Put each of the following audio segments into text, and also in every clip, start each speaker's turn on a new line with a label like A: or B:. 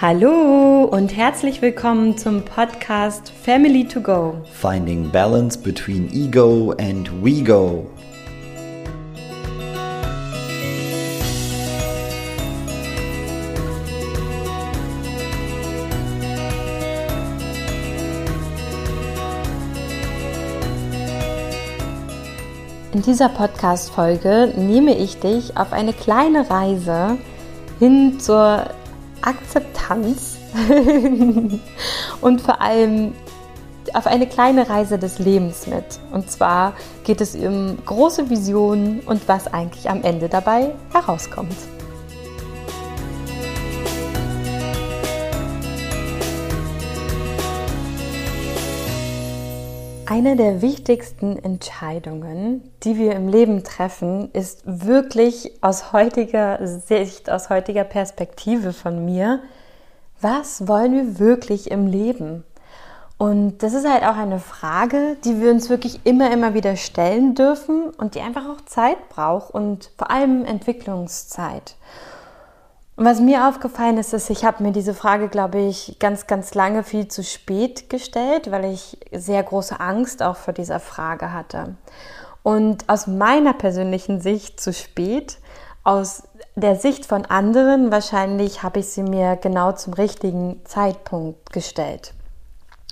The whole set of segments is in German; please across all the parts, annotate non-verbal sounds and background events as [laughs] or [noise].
A: Hallo und herzlich willkommen zum Podcast Family to Go.
B: Finding balance between ego and we go.
A: In dieser Podcast-Folge nehme ich dich auf eine kleine Reise hin zur Akzeptanz [laughs] und vor allem auf eine kleine Reise des Lebens mit. Und zwar geht es um große Visionen und was eigentlich am Ende dabei herauskommt. Eine der wichtigsten Entscheidungen, die wir im Leben treffen, ist wirklich aus heutiger Sicht, aus heutiger Perspektive von mir, was wollen wir wirklich im Leben? Und das ist halt auch eine Frage, die wir uns wirklich immer, immer wieder stellen dürfen und die einfach auch Zeit braucht und vor allem Entwicklungszeit. Und was mir aufgefallen ist, ist, ich habe mir diese Frage, glaube ich, ganz, ganz lange viel zu spät gestellt, weil ich sehr große Angst auch vor dieser Frage hatte. Und aus meiner persönlichen Sicht zu spät, aus der Sicht von anderen wahrscheinlich habe ich sie mir genau zum richtigen Zeitpunkt gestellt.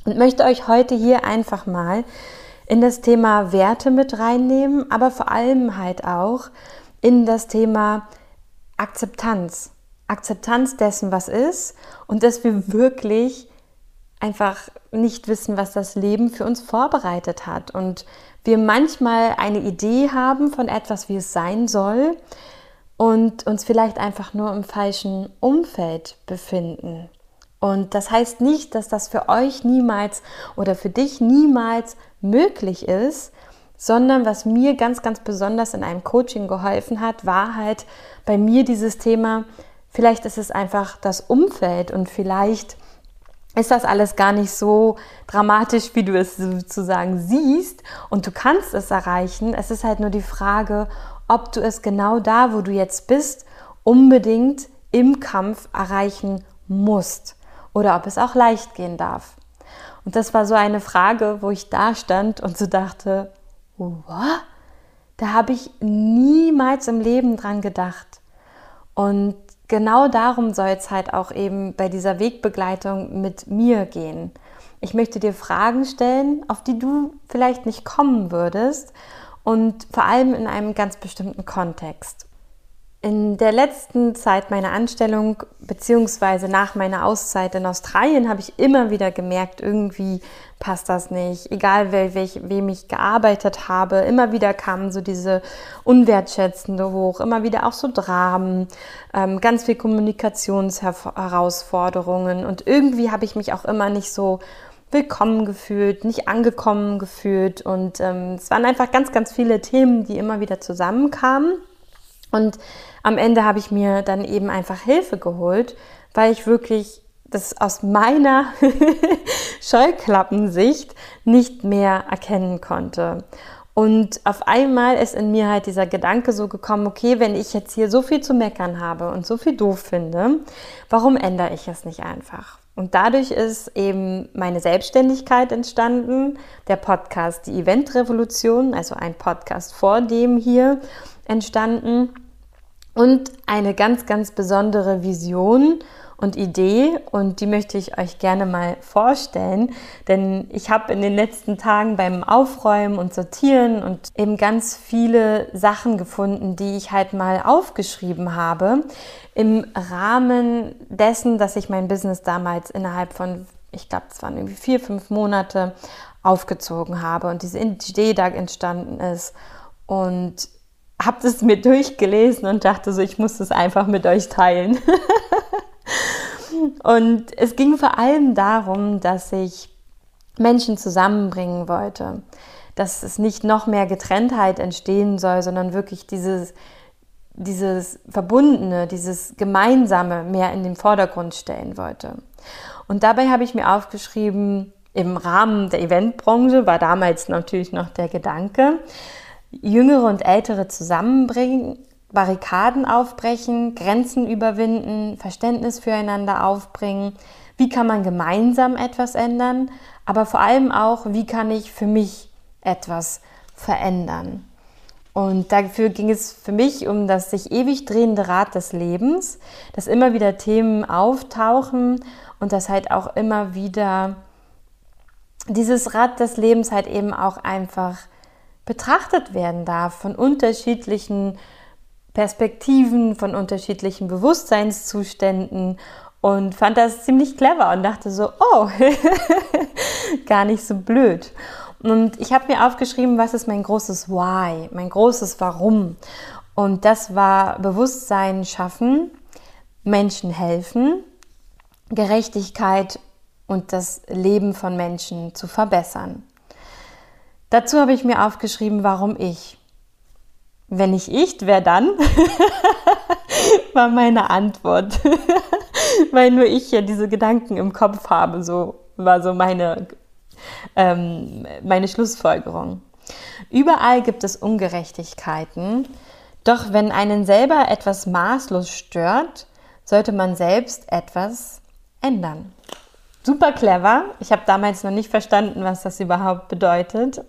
A: Und möchte euch heute hier einfach mal in das Thema Werte mit reinnehmen, aber vor allem halt auch in das Thema Akzeptanz. Akzeptanz dessen, was ist und dass wir wirklich einfach nicht wissen, was das Leben für uns vorbereitet hat und wir manchmal eine Idee haben von etwas, wie es sein soll und uns vielleicht einfach nur im falschen Umfeld befinden. Und das heißt nicht, dass das für euch niemals oder für dich niemals möglich ist, sondern was mir ganz, ganz besonders in einem Coaching geholfen hat, war halt bei mir dieses Thema, Vielleicht ist es einfach das Umfeld und vielleicht ist das alles gar nicht so dramatisch, wie du es sozusagen siehst und du kannst es erreichen. Es ist halt nur die Frage, ob du es genau da, wo du jetzt bist, unbedingt im Kampf erreichen musst oder ob es auch leicht gehen darf. Und das war so eine Frage, wo ich da stand und so dachte, what? Da habe ich niemals im Leben dran gedacht. Und genau darum soll es halt auch eben bei dieser Wegbegleitung mit mir gehen. Ich möchte dir Fragen stellen, auf die du vielleicht nicht kommen würdest und vor allem in einem ganz bestimmten Kontext. In der letzten Zeit meiner Anstellung beziehungsweise nach meiner Auszeit in Australien habe ich immer wieder gemerkt, irgendwie passt das nicht. Egal welch, wem ich gearbeitet habe, immer wieder kamen so diese Unwertschätzende hoch, immer wieder auch so Dramen, ähm, ganz viel Kommunikationsherausforderungen und irgendwie habe ich mich auch immer nicht so willkommen gefühlt, nicht angekommen gefühlt und ähm, es waren einfach ganz, ganz viele Themen, die immer wieder zusammenkamen. Und am Ende habe ich mir dann eben einfach Hilfe geholt, weil ich wirklich das aus meiner [laughs] Scheuklappensicht nicht mehr erkennen konnte. Und auf einmal ist in mir halt dieser Gedanke so gekommen, okay, wenn ich jetzt hier so viel zu meckern habe und so viel doof finde, warum ändere ich es nicht einfach? Und dadurch ist eben meine Selbstständigkeit entstanden, der Podcast Die Eventrevolution, also ein Podcast vor dem hier entstanden und eine ganz, ganz besondere Vision und Idee und die möchte ich euch gerne mal vorstellen, denn ich habe in den letzten Tagen beim Aufräumen und Sortieren und eben ganz viele Sachen gefunden, die ich halt mal aufgeschrieben habe im Rahmen dessen, dass ich mein Business damals innerhalb von, ich glaube, es waren irgendwie vier, fünf Monate aufgezogen habe und diese Idee da entstanden ist und habe das mir durchgelesen und dachte so, ich muss das einfach mit euch teilen. [laughs] und es ging vor allem darum, dass ich Menschen zusammenbringen wollte, dass es nicht noch mehr Getrenntheit entstehen soll, sondern wirklich dieses, dieses Verbundene, dieses Gemeinsame mehr in den Vordergrund stellen wollte. Und dabei habe ich mir aufgeschrieben, im Rahmen der Eventbranche war damals natürlich noch der Gedanke, Jüngere und Ältere zusammenbringen, Barrikaden aufbrechen, Grenzen überwinden, Verständnis füreinander aufbringen. Wie kann man gemeinsam etwas ändern? Aber vor allem auch, wie kann ich für mich etwas verändern? Und dafür ging es für mich um das sich ewig drehende Rad des Lebens, dass immer wieder Themen auftauchen und dass halt auch immer wieder dieses Rad des Lebens halt eben auch einfach betrachtet werden darf von unterschiedlichen Perspektiven, von unterschiedlichen Bewusstseinszuständen und fand das ziemlich clever und dachte so, oh, [laughs] gar nicht so blöd. Und ich habe mir aufgeschrieben, was ist mein großes Why, mein großes Warum. Und das war Bewusstsein schaffen, Menschen helfen, Gerechtigkeit und das Leben von Menschen zu verbessern. Dazu habe ich mir aufgeschrieben, warum ich. Wenn ich ich, wer dann? [laughs] war meine Antwort. [laughs] Weil nur ich ja diese Gedanken im Kopf habe, so war so meine, ähm, meine Schlussfolgerung. Überall gibt es Ungerechtigkeiten, doch wenn einen selber etwas maßlos stört, sollte man selbst etwas ändern super clever. Ich habe damals noch nicht verstanden, was das überhaupt bedeutet.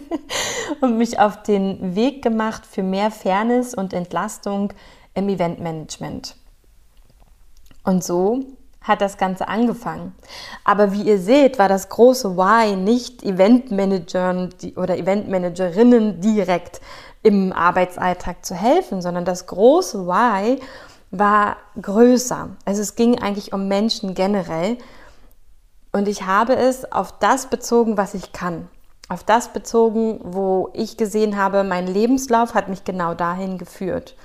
A: [laughs] und mich auf den Weg gemacht für mehr Fairness und Entlastung im Eventmanagement. Und so hat das Ganze angefangen. Aber wie ihr seht, war das große Why nicht Eventmanagern oder Eventmanagerinnen direkt im Arbeitsalltag zu helfen, sondern das große Why war größer. Also es ging eigentlich um Menschen generell und ich habe es auf das bezogen, was ich kann. Auf das bezogen, wo ich gesehen habe, mein Lebenslauf hat mich genau dahin geführt.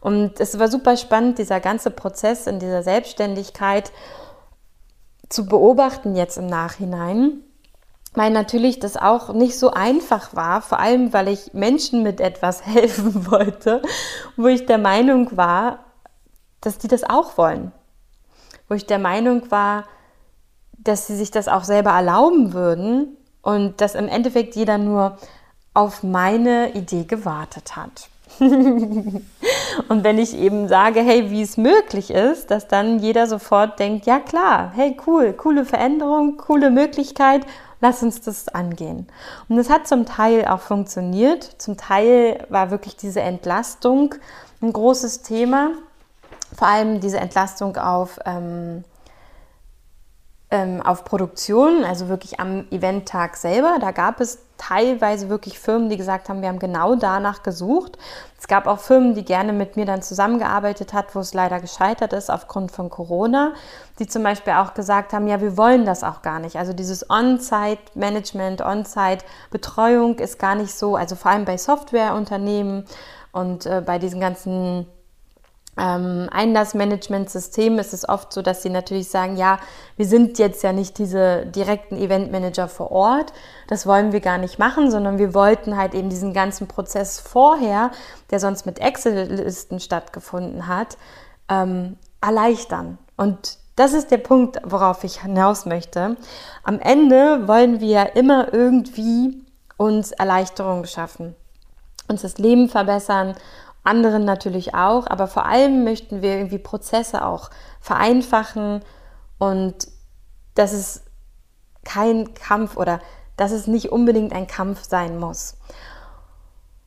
A: Und es war super spannend, dieser ganze Prozess in dieser Selbstständigkeit zu beobachten jetzt im Nachhinein, weil natürlich das auch nicht so einfach war, vor allem weil ich Menschen mit etwas [laughs] helfen wollte, wo ich der Meinung war, dass die das auch wollen. Wo ich der Meinung war, dass sie sich das auch selber erlauben würden und dass im Endeffekt jeder nur auf meine Idee gewartet hat. [laughs] und wenn ich eben sage, hey, wie es möglich ist, dass dann jeder sofort denkt, ja klar, hey, cool, coole Veränderung, coole Möglichkeit, lass uns das angehen. Und es hat zum Teil auch funktioniert, zum Teil war wirklich diese Entlastung ein großes Thema, vor allem diese Entlastung auf ähm, ähm, auf Produktion, also wirklich am Eventtag selber. Da gab es teilweise wirklich Firmen, die gesagt haben, wir haben genau danach gesucht. Es gab auch Firmen, die gerne mit mir dann zusammengearbeitet hat, wo es leider gescheitert ist aufgrund von Corona, die zum Beispiel auch gesagt haben, ja, wir wollen das auch gar nicht. Also dieses On-Site-Management, On-Site-Betreuung ist gar nicht so, also vor allem bei Softwareunternehmen und äh, bei diesen ganzen ähm, Einlassmanagementsystem ist es oft so, dass sie natürlich sagen, ja, wir sind jetzt ja nicht diese direkten Eventmanager vor Ort, das wollen wir gar nicht machen, sondern wir wollten halt eben diesen ganzen Prozess vorher, der sonst mit Excel-Listen stattgefunden hat, ähm, erleichtern. Und das ist der Punkt, worauf ich hinaus möchte. Am Ende wollen wir immer irgendwie uns Erleichterung schaffen, uns das Leben verbessern anderen natürlich auch, aber vor allem möchten wir irgendwie Prozesse auch vereinfachen und dass es kein Kampf oder dass es nicht unbedingt ein Kampf sein muss.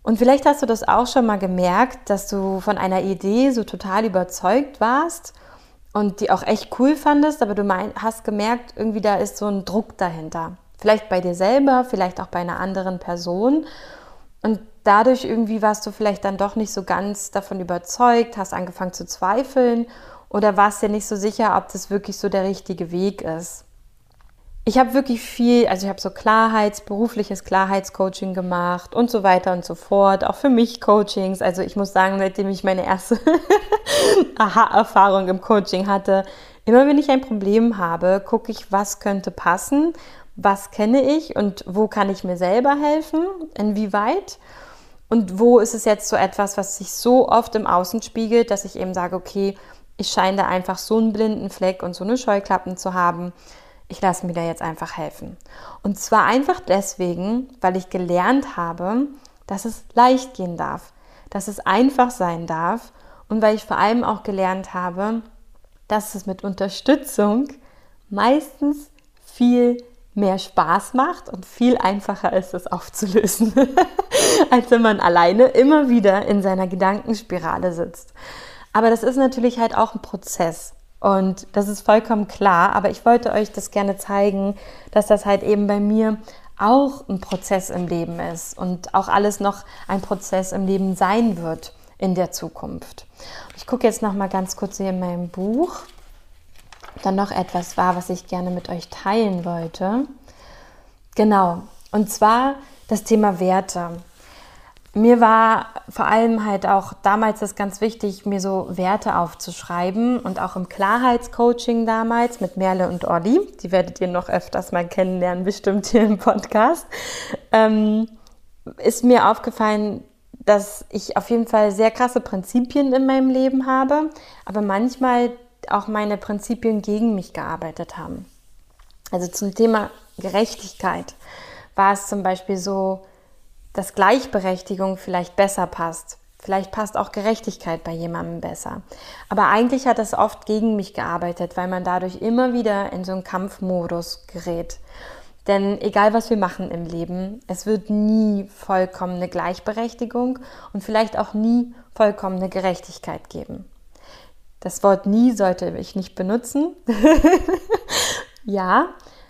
A: Und vielleicht hast du das auch schon mal gemerkt, dass du von einer Idee so total überzeugt warst und die auch echt cool fandest, aber du mein, hast gemerkt, irgendwie da ist so ein Druck dahinter. Vielleicht bei dir selber, vielleicht auch bei einer anderen Person. Und dadurch irgendwie warst du vielleicht dann doch nicht so ganz davon überzeugt, hast angefangen zu zweifeln oder warst dir nicht so sicher, ob das wirklich so der richtige Weg ist. Ich habe wirklich viel, also ich habe so Klarheits, berufliches Klarheitscoaching gemacht und so weiter und so fort, auch für mich Coachings. Also ich muss sagen, seitdem ich meine erste [laughs] Aha-Erfahrung im Coaching hatte, immer wenn ich ein Problem habe, gucke ich, was könnte passen, was kenne ich und wo kann ich mir selber helfen, inwieweit. Und wo ist es jetzt so etwas, was sich so oft im Außen spiegelt, dass ich eben sage, okay, ich scheine da einfach so einen blinden Fleck und so eine Scheuklappen zu haben. Ich lasse mir da jetzt einfach helfen. Und zwar einfach deswegen, weil ich gelernt habe, dass es leicht gehen darf. dass es einfach sein darf und weil ich vor allem auch gelernt habe, dass es mit Unterstützung meistens viel mehr Spaß macht und viel einfacher ist, es aufzulösen, [laughs] als wenn man alleine immer wieder in seiner Gedankenspirale sitzt. Aber das ist natürlich halt auch ein Prozess. Und das ist vollkommen klar, aber ich wollte euch das gerne zeigen, dass das halt eben bei mir auch ein Prozess im Leben ist und auch alles noch ein Prozess im Leben sein wird in der Zukunft. Ich gucke jetzt noch mal ganz kurz hier in meinem Buch dann noch etwas war, was ich gerne mit euch teilen wollte. Genau, und zwar das Thema Werte. Mir war vor allem halt auch damals das ganz wichtig, mir so Werte aufzuschreiben und auch im Klarheitscoaching damals mit Merle und Olli, die werdet ihr noch öfters mal kennenlernen, bestimmt hier im Podcast, ähm, ist mir aufgefallen, dass ich auf jeden Fall sehr krasse Prinzipien in meinem Leben habe, aber manchmal auch meine Prinzipien gegen mich gearbeitet haben. Also zum Thema Gerechtigkeit war es zum Beispiel so, dass Gleichberechtigung vielleicht besser passt. Vielleicht passt auch Gerechtigkeit bei jemandem besser. Aber eigentlich hat es oft gegen mich gearbeitet, weil man dadurch immer wieder in so einen Kampfmodus gerät. Denn egal was wir machen im Leben, es wird nie vollkommene Gleichberechtigung und vielleicht auch nie vollkommene Gerechtigkeit geben. Das Wort nie sollte ich nicht benutzen. [laughs] ja,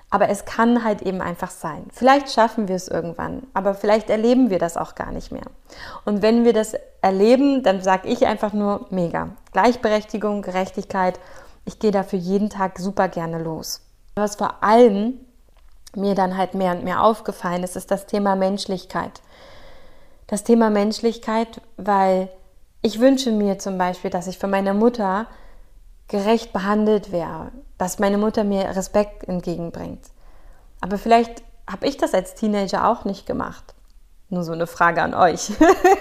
A: aber es kann halt eben einfach sein. Vielleicht schaffen wir es irgendwann, aber vielleicht erleben wir das auch gar nicht mehr. Und wenn wir das erleben, dann sage ich einfach nur mega. Gleichberechtigung, Gerechtigkeit. Ich gehe dafür jeden Tag super gerne los. Was vor allem mir dann halt mehr und mehr aufgefallen ist, ist das Thema Menschlichkeit. Das Thema Menschlichkeit, weil ich wünsche mir zum Beispiel, dass ich von meiner Mutter gerecht behandelt wäre, dass meine Mutter mir Respekt entgegenbringt. Aber vielleicht habe ich das als Teenager auch nicht gemacht. Nur so eine Frage an euch.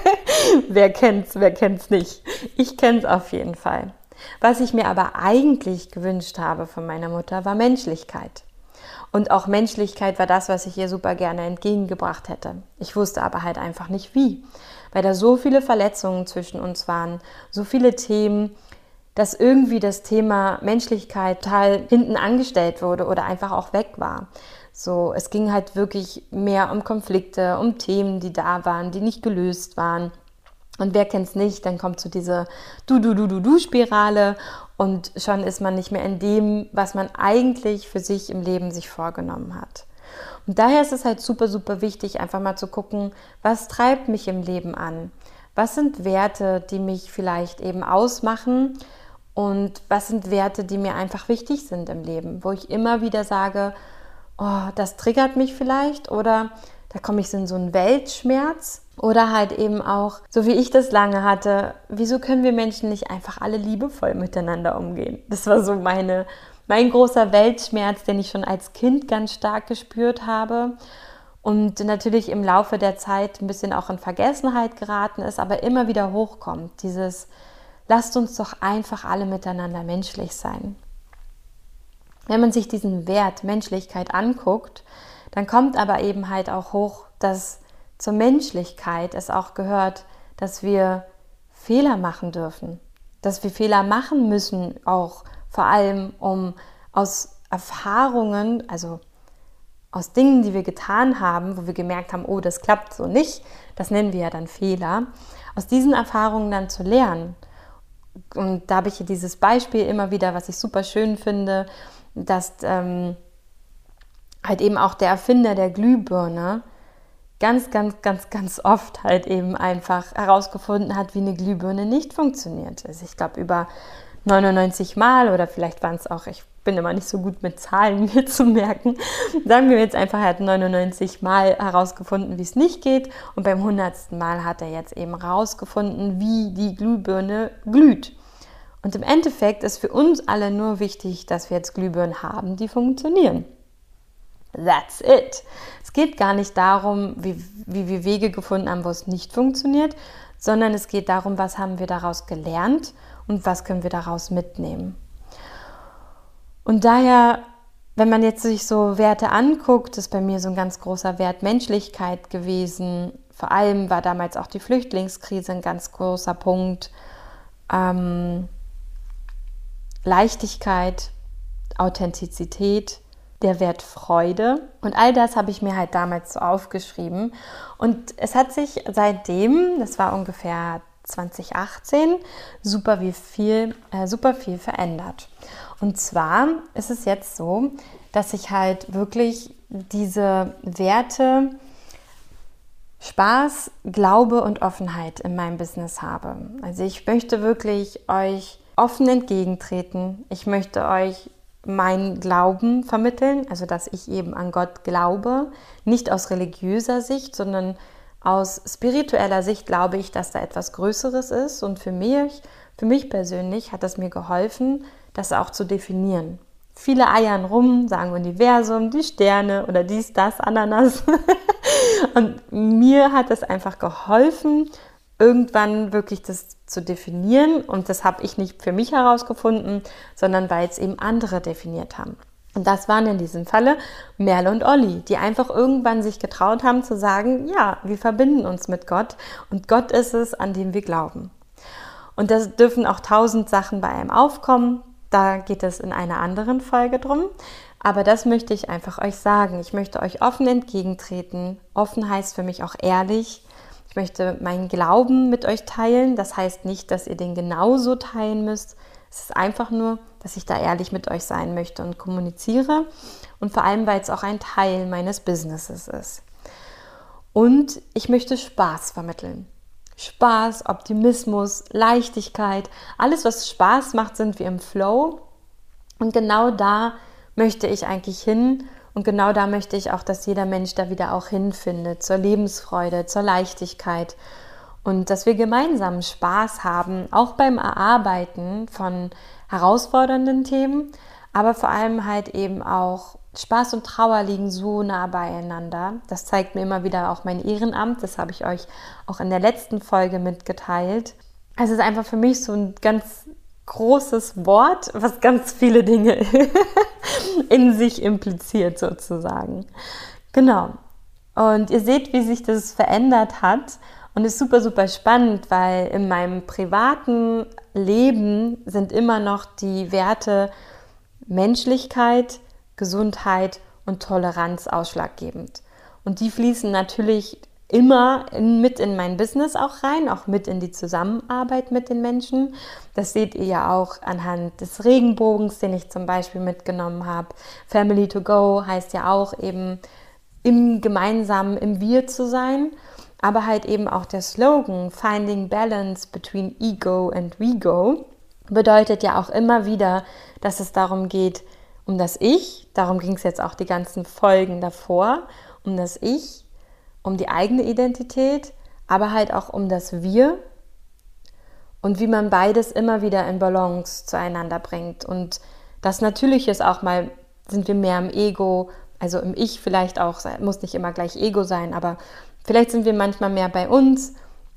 A: [laughs] wer kennt's, wer kennt's nicht? Ich kenne es auf jeden Fall. Was ich mir aber eigentlich gewünscht habe von meiner Mutter, war Menschlichkeit. Und auch Menschlichkeit war das, was ich ihr super gerne entgegengebracht hätte. Ich wusste aber halt einfach nicht wie, weil da so viele Verletzungen zwischen uns waren, so viele Themen, dass irgendwie das Thema Menschlichkeit total hinten angestellt wurde oder einfach auch weg war. So, es ging halt wirklich mehr um Konflikte, um Themen, die da waren, die nicht gelöst waren. Und wer kennt es nicht, dann kommt so diese Du-Du-Du-Du-Du-Spirale und schon ist man nicht mehr in dem, was man eigentlich für sich im Leben sich vorgenommen hat. Und daher ist es halt super, super wichtig, einfach mal zu gucken, was treibt mich im Leben an? Was sind Werte, die mich vielleicht eben ausmachen? Und was sind Werte, die mir einfach wichtig sind im Leben, wo ich immer wieder sage, oh, das triggert mich vielleicht oder da komme ich in so einen Weltschmerz oder halt eben auch, so wie ich das lange hatte, wieso können wir Menschen nicht einfach alle liebevoll miteinander umgehen? Das war so meine, mein großer Weltschmerz, den ich schon als Kind ganz stark gespürt habe und natürlich im Laufe der Zeit ein bisschen auch in Vergessenheit geraten ist, aber immer wieder hochkommt. Dieses, lasst uns doch einfach alle miteinander menschlich sein. Wenn man sich diesen Wert Menschlichkeit anguckt, dann kommt aber eben halt auch hoch, dass zur Menschlichkeit es auch gehört, dass wir Fehler machen dürfen, dass wir Fehler machen müssen, auch vor allem um aus Erfahrungen, also aus Dingen, die wir getan haben, wo wir gemerkt haben, oh, das klappt so nicht, das nennen wir ja dann Fehler, aus diesen Erfahrungen dann zu lernen und da habe ich hier dieses Beispiel immer wieder, was ich super schön finde, dass ähm, halt eben auch der Erfinder der Glühbirne ganz, ganz, ganz, ganz oft halt eben einfach herausgefunden hat, wie eine Glühbirne nicht funktioniert. Also ich glaube über 99 Mal oder vielleicht waren es auch, ich bin immer nicht so gut mit Zahlen [laughs] mir zu merken. Sagen wir jetzt einfach, er hat 99 Mal herausgefunden, wie es nicht geht und beim 100. Mal hat er jetzt eben herausgefunden, wie die Glühbirne glüht. Und im Endeffekt ist für uns alle nur wichtig, dass wir jetzt Glühbirnen haben, die funktionieren. That's it. Es geht gar nicht darum, wie, wie wir Wege gefunden haben, wo es nicht funktioniert, sondern es geht darum, was haben wir daraus gelernt und was können wir daraus mitnehmen. Und daher, wenn man jetzt sich so Werte anguckt, ist bei mir so ein ganz großer Wert Menschlichkeit gewesen, vor allem war damals auch die Flüchtlingskrise ein ganz großer Punkt. Ähm, Leichtigkeit, Authentizität, der Wert Freude. Und all das habe ich mir halt damals so aufgeschrieben. Und es hat sich seitdem, das war ungefähr 2018, super, wie viel, äh, super viel verändert. Und zwar ist es jetzt so, dass ich halt wirklich diese Werte Spaß, Glaube und Offenheit in meinem Business habe. Also ich möchte wirklich euch offen entgegentreten. Ich möchte euch meinen Glauben vermitteln, also dass ich eben an Gott glaube, nicht aus religiöser Sicht, sondern aus spiritueller Sicht glaube ich, dass da etwas Größeres ist und für mich, für mich persönlich hat das mir geholfen, das auch zu definieren. Viele eiern rum, sagen Universum, die Sterne oder dies, das, Ananas. [laughs] und mir hat es einfach geholfen, irgendwann wirklich das zu definieren. Und das habe ich nicht für mich herausgefunden, sondern weil es eben andere definiert haben. Und das waren in diesem Falle Merle und Olli, die einfach irgendwann sich getraut haben zu sagen, ja, wir verbinden uns mit Gott und Gott ist es, an dem wir glauben. Und das dürfen auch tausend Sachen bei einem aufkommen. Da geht es in einer anderen Folge drum. Aber das möchte ich einfach euch sagen. Ich möchte euch offen entgegentreten. Offen heißt für mich auch ehrlich. Ich möchte meinen Glauben mit euch teilen. Das heißt nicht, dass ihr den genauso teilen müsst. Es ist einfach nur, dass ich da ehrlich mit euch sein möchte und kommuniziere. Und vor allem, weil es auch ein Teil meines Businesses ist. Und ich möchte Spaß vermitteln. Spaß, Optimismus, Leichtigkeit, alles, was Spaß macht, sind wir im Flow. Und genau da möchte ich eigentlich hin und genau da möchte ich auch, dass jeder Mensch da wieder auch hinfindet, zur Lebensfreude, zur Leichtigkeit und dass wir gemeinsam Spaß haben, auch beim Erarbeiten von herausfordernden Themen, aber vor allem halt eben auch Spaß und Trauer liegen so nah beieinander. Das zeigt mir immer wieder auch mein Ehrenamt. Das habe ich euch auch in der letzten Folge mitgeteilt. Es ist einfach für mich so ein ganz großes Wort, was ganz viele Dinge [laughs] in sich impliziert sozusagen. Genau. Und ihr seht, wie sich das verändert hat und ist super, super spannend, weil in meinem privaten Leben sind immer noch die Werte Menschlichkeit, Gesundheit und Toleranz ausschlaggebend. Und die fließen natürlich immer in, mit in mein Business auch rein, auch mit in die Zusammenarbeit mit den Menschen. Das seht ihr ja auch anhand des Regenbogens, den ich zum Beispiel mitgenommen habe. Family to Go heißt ja auch eben im gemeinsamen, im Wir zu sein. Aber halt eben auch der Slogan Finding Balance between Ego and We Go bedeutet ja auch immer wieder, dass es darum geht, um das Ich, darum ging es jetzt auch die ganzen Folgen davor, um das Ich, um die eigene Identität, aber halt auch um das Wir und wie man beides immer wieder in Balance zueinander bringt. Und das natürlich ist auch mal, sind wir mehr im Ego, also im Ich vielleicht auch, muss nicht immer gleich Ego sein, aber vielleicht sind wir manchmal mehr bei uns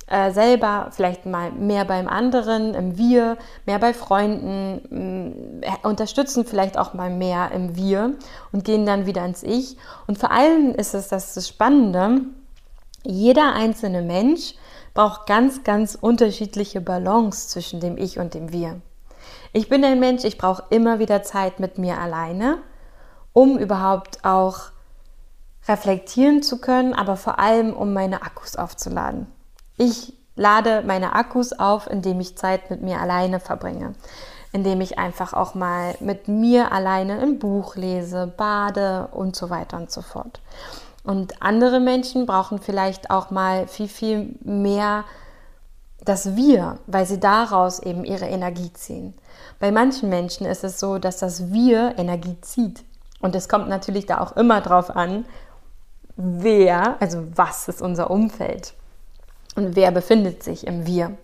A: äh, selber, vielleicht mal mehr beim anderen, im Wir, mehr bei Freunden, äh, unterstützen vielleicht auch mal mehr im Wir und gehen dann wieder ins Ich. Und vor allem ist es das, das Spannende, jeder einzelne Mensch braucht ganz, ganz unterschiedliche Balance zwischen dem Ich und dem Wir. Ich bin ein Mensch, ich brauche immer wieder Zeit mit mir alleine, um überhaupt auch reflektieren zu können, aber vor allem, um meine Akkus aufzuladen. Ich lade meine Akkus auf, indem ich Zeit mit mir alleine verbringe, indem ich einfach auch mal mit mir alleine ein Buch lese, bade und so weiter und so fort. Und andere Menschen brauchen vielleicht auch mal viel, viel mehr das Wir, weil sie daraus eben ihre Energie ziehen. Bei manchen Menschen ist es so, dass das Wir Energie zieht. Und es kommt natürlich da auch immer drauf an, wer, also was ist unser Umfeld und wer befindet sich im Wir.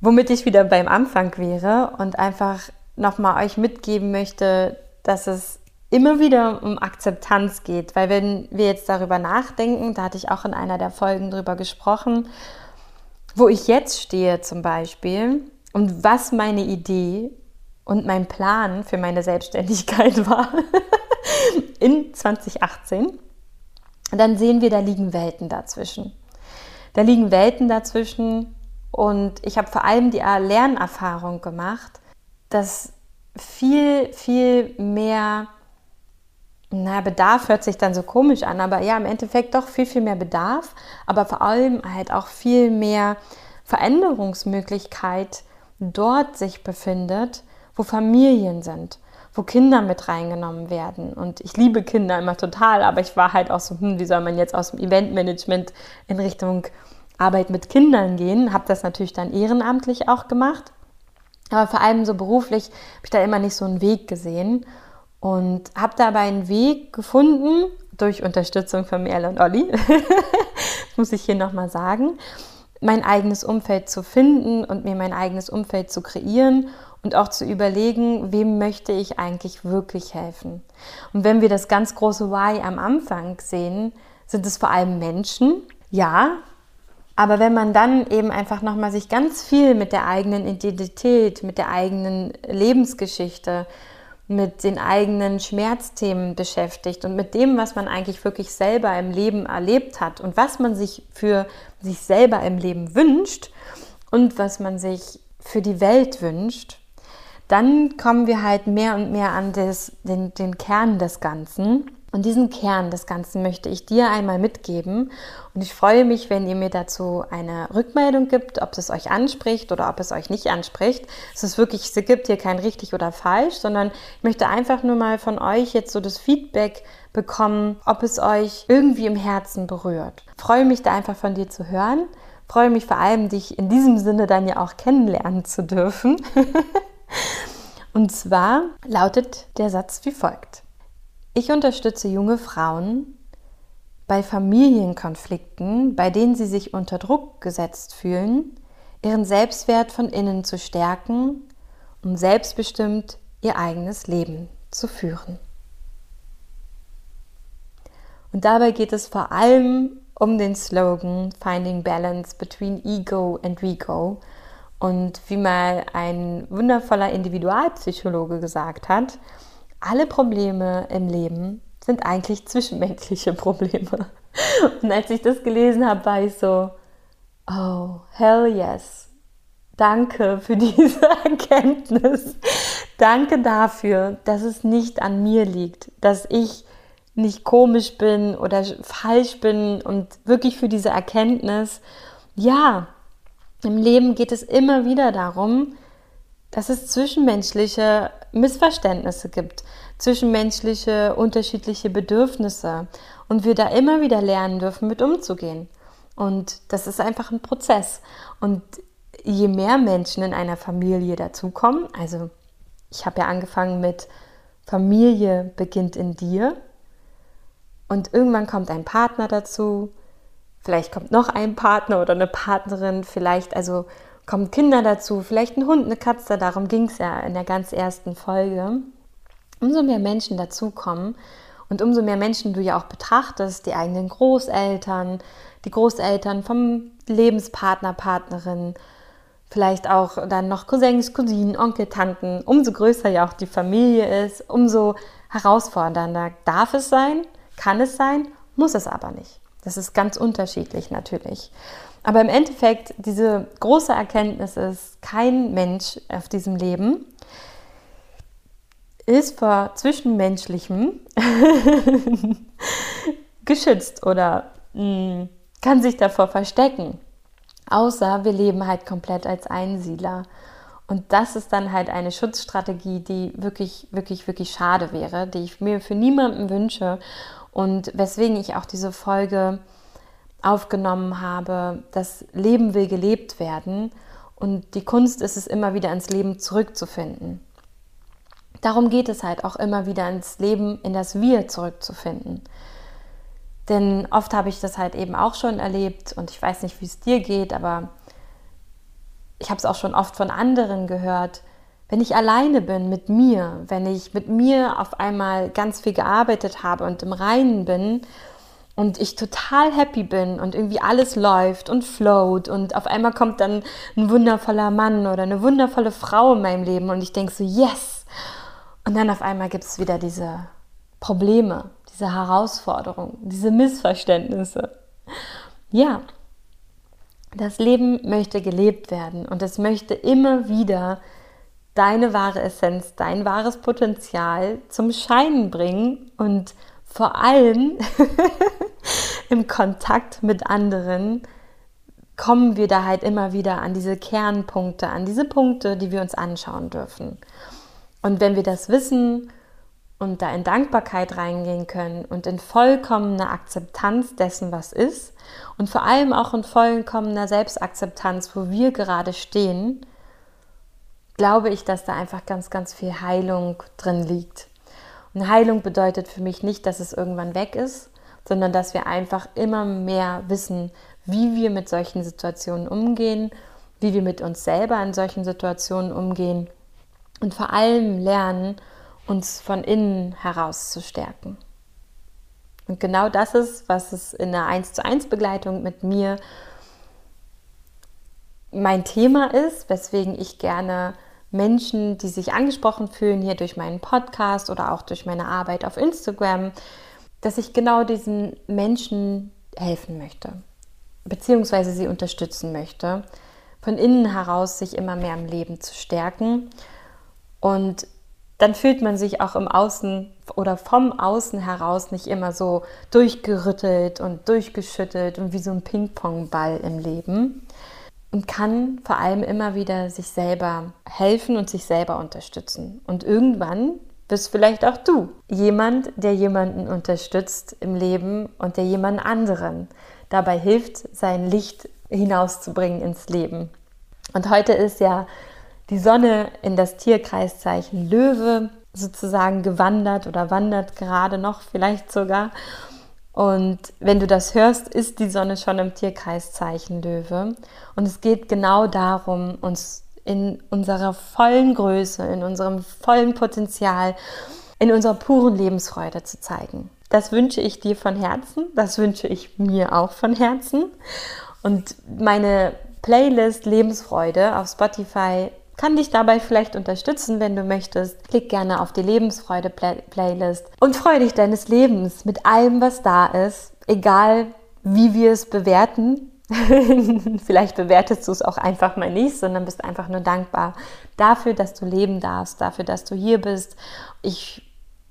A: Womit ich wieder beim Anfang wäre und einfach nochmal euch mitgeben möchte, dass es immer wieder um Akzeptanz geht, weil wenn wir jetzt darüber nachdenken, da hatte ich auch in einer der Folgen drüber gesprochen, wo ich jetzt stehe zum Beispiel und was meine Idee und mein Plan für meine Selbstständigkeit [laughs] war in 2018, Und dann sehen wir, da liegen Welten dazwischen. Da liegen Welten dazwischen und ich habe vor allem die Lernerfahrung gemacht, dass viel, viel mehr, na, Bedarf hört sich dann so komisch an, aber ja, im Endeffekt doch viel, viel mehr Bedarf, aber vor allem halt auch viel mehr Veränderungsmöglichkeit dort sich befindet, wo Familien sind, wo Kinder mit reingenommen werden. Und ich liebe Kinder immer total, aber ich war halt auch so, hm, wie soll man jetzt aus dem Eventmanagement in Richtung Arbeit mit Kindern gehen? Habe das natürlich dann ehrenamtlich auch gemacht. Aber vor allem so beruflich habe ich da immer nicht so einen Weg gesehen und habe dabei einen Weg gefunden durch Unterstützung von Merle und Olli. [laughs] muss ich hier nochmal sagen mein eigenes Umfeld zu finden und mir mein eigenes Umfeld zu kreieren und auch zu überlegen, wem möchte ich eigentlich wirklich helfen. Und wenn wir das ganz große Why am Anfang sehen, sind es vor allem Menschen, ja, aber wenn man dann eben einfach nochmal sich ganz viel mit der eigenen Identität, mit der eigenen Lebensgeschichte, mit den eigenen Schmerzthemen beschäftigt und mit dem, was man eigentlich wirklich selber im Leben erlebt hat und was man sich für sich selber im Leben wünscht und was man sich für die Welt wünscht, dann kommen wir halt mehr und mehr an das, den, den Kern des Ganzen. Und diesen Kern des Ganzen möchte ich dir einmal mitgeben. Und ich freue mich, wenn ihr mir dazu eine Rückmeldung gibt, ob es euch anspricht oder ob es euch nicht anspricht. Es ist wirklich, es gibt hier kein richtig oder falsch, sondern ich möchte einfach nur mal von euch jetzt so das Feedback bekommen, ob es euch irgendwie im Herzen berührt. Ich freue mich da einfach von dir zu hören. Ich freue mich vor allem, dich in diesem Sinne dann ja auch kennenlernen zu dürfen. [laughs] Und zwar lautet der Satz wie folgt. Ich unterstütze junge Frauen bei Familienkonflikten, bei denen sie sich unter Druck gesetzt fühlen, ihren Selbstwert von innen zu stärken, um selbstbestimmt ihr eigenes Leben zu führen. Und dabei geht es vor allem um den Slogan Finding Balance between Ego and We Und wie mal ein wundervoller Individualpsychologe gesagt hat, alle Probleme im Leben sind eigentlich zwischenmenschliche Probleme. Und als ich das gelesen habe, war ich so, oh, hell yes. Danke für diese [laughs] Erkenntnis. Danke dafür, dass es nicht an mir liegt, dass ich nicht komisch bin oder falsch bin und wirklich für diese Erkenntnis. Ja, im Leben geht es immer wieder darum, dass es zwischenmenschliche Missverständnisse gibt, zwischenmenschliche unterschiedliche Bedürfnisse und wir da immer wieder lernen dürfen, mit umzugehen. Und das ist einfach ein Prozess. Und je mehr Menschen in einer Familie dazukommen, also ich habe ja angefangen mit Familie beginnt in dir und irgendwann kommt ein Partner dazu, vielleicht kommt noch ein Partner oder eine Partnerin, vielleicht also kommen Kinder dazu, vielleicht ein Hund, eine Katze, darum ging es ja in der ganz ersten Folge. Umso mehr Menschen dazukommen und umso mehr Menschen du ja auch betrachtest, die eigenen Großeltern, die Großeltern vom Lebenspartner, Partnerin, vielleicht auch dann noch Cousins, Cousinen, Onkel, Tanten, umso größer ja auch die Familie ist, umso herausfordernder darf es sein, kann es sein, muss es aber nicht. Das ist ganz unterschiedlich natürlich. Aber im Endeffekt, diese große Erkenntnis ist, kein Mensch auf diesem Leben ist vor Zwischenmenschlichem [laughs] geschützt oder mh, hm, kann sich davor verstecken. Außer wir leben halt komplett als Einsiedler. Und das ist dann halt eine Schutzstrategie, die wirklich, wirklich, wirklich schade wäre, die ich mir für niemanden wünsche und weswegen ich auch diese Folge aufgenommen habe, das Leben will gelebt werden und die Kunst ist es immer wieder ins Leben zurückzufinden. Darum geht es halt auch immer wieder ins Leben, in das Wir zurückzufinden. Denn oft habe ich das halt eben auch schon erlebt und ich weiß nicht, wie es dir geht, aber ich habe es auch schon oft von anderen gehört. Wenn ich alleine bin mit mir, wenn ich mit mir auf einmal ganz viel gearbeitet habe und im Reinen bin und ich total happy bin und irgendwie alles läuft und float und auf einmal kommt dann ein wundervoller Mann oder eine wundervolle Frau in meinem Leben und ich denke so, yes! Und dann auf einmal gibt es wieder diese Probleme, diese Herausforderungen, diese Missverständnisse. Ja, das Leben möchte gelebt werden und es möchte immer wieder deine wahre Essenz, dein wahres Potenzial zum Scheinen bringen und vor allem [laughs] im Kontakt mit anderen kommen wir da halt immer wieder an diese Kernpunkte, an diese Punkte, die wir uns anschauen dürfen. Und wenn wir das wissen und da in Dankbarkeit reingehen können und in vollkommener Akzeptanz dessen, was ist und vor allem auch in vollkommener Selbstakzeptanz, wo wir gerade stehen, glaube ich, dass da einfach ganz, ganz viel Heilung drin liegt. Und Heilung bedeutet für mich nicht, dass es irgendwann weg ist, sondern dass wir einfach immer mehr wissen, wie wir mit solchen Situationen umgehen, wie wir mit uns selber in solchen Situationen umgehen und vor allem lernen, uns von innen heraus zu stärken. Und genau das ist, was es in der 1 zu 1 Begleitung mit mir mein Thema ist, weswegen ich gerne Menschen, die sich angesprochen fühlen, hier durch meinen Podcast oder auch durch meine Arbeit auf Instagram, dass ich genau diesen Menschen helfen möchte, beziehungsweise sie unterstützen möchte, von innen heraus sich immer mehr im Leben zu stärken. Und dann fühlt man sich auch im Außen oder vom Außen heraus nicht immer so durchgerüttelt und durchgeschüttelt und wie so ein Ping-Pong-Ball im Leben, und kann vor allem immer wieder sich selber helfen und sich selber unterstützen. Und irgendwann bist vielleicht auch du jemand, der jemanden unterstützt im Leben und der jemand anderen dabei hilft, sein Licht hinauszubringen ins Leben. Und heute ist ja die Sonne in das Tierkreiszeichen Löwe sozusagen gewandert oder wandert gerade noch vielleicht sogar. Und wenn du das hörst, ist die Sonne schon im Tierkreiszeichen Löwe. Und es geht genau darum, uns in unserer vollen Größe, in unserem vollen Potenzial, in unserer puren Lebensfreude zu zeigen. Das wünsche ich dir von Herzen, das wünsche ich mir auch von Herzen. Und meine Playlist Lebensfreude auf Spotify kann dich dabei vielleicht unterstützen, wenn du möchtest. Klick gerne auf die Lebensfreude Play Playlist und freue dich deines Lebens mit allem, was da ist, egal wie wir es bewerten. [laughs] vielleicht bewertest du es auch einfach mal nicht, sondern bist einfach nur dankbar dafür, dass du leben darfst, dafür, dass du hier bist. Ich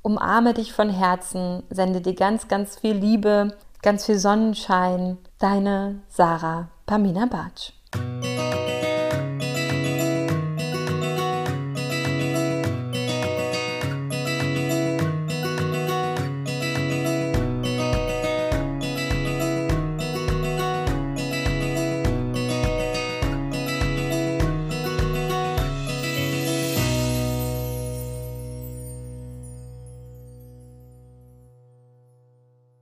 A: umarme dich von Herzen, sende dir ganz, ganz viel Liebe, ganz viel Sonnenschein. Deine Sarah Pamina Bartsch.